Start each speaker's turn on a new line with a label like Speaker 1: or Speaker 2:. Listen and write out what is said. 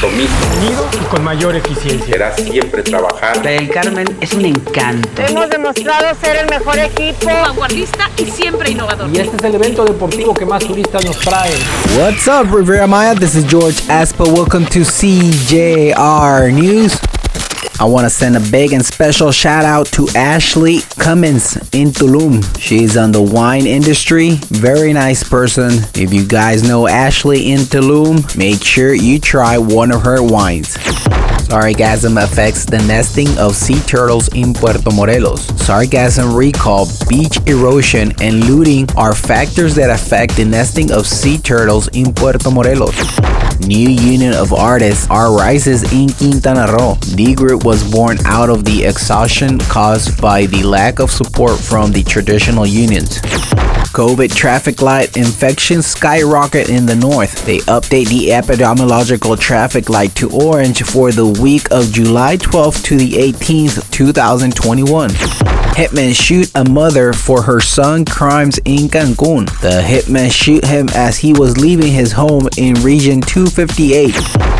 Speaker 1: compromiso.
Speaker 2: Unido y con mayor eficiencia.
Speaker 1: Será siempre trabajar.
Speaker 3: Del Carmen es un encanto.
Speaker 4: Hemos demostrado ser el mejor equipo.
Speaker 5: Vanguardista y siempre innovador.
Speaker 2: Y este es el evento deportivo que más turistas nos trae.
Speaker 6: What's up, Rivera Maya? This is George Aspa. Welcome to CJR News. I want to send a big and special shout out to Ashley Cummins in Tulum. She's on the wine industry. Very nice person. If you guys know Ashley in Tulum, make sure you try one of her wines. Sargassum affects the nesting of sea turtles in Puerto Morelos. Sargassum recall, beach erosion, and looting are factors that affect the nesting of sea turtles in Puerto Morelos. New Union of Artists are rises in Quintana Roo. The group was born out of the exhaustion caused by the lack of support from the traditional unions. COVID traffic light infections skyrocket in the north. They update the epidemiological traffic light to orange for the week of July 12th to the 18th, 2021. Hitman shoot a mother for her son crimes in Cancun. The hitman shoot him as he was leaving his home in region 258.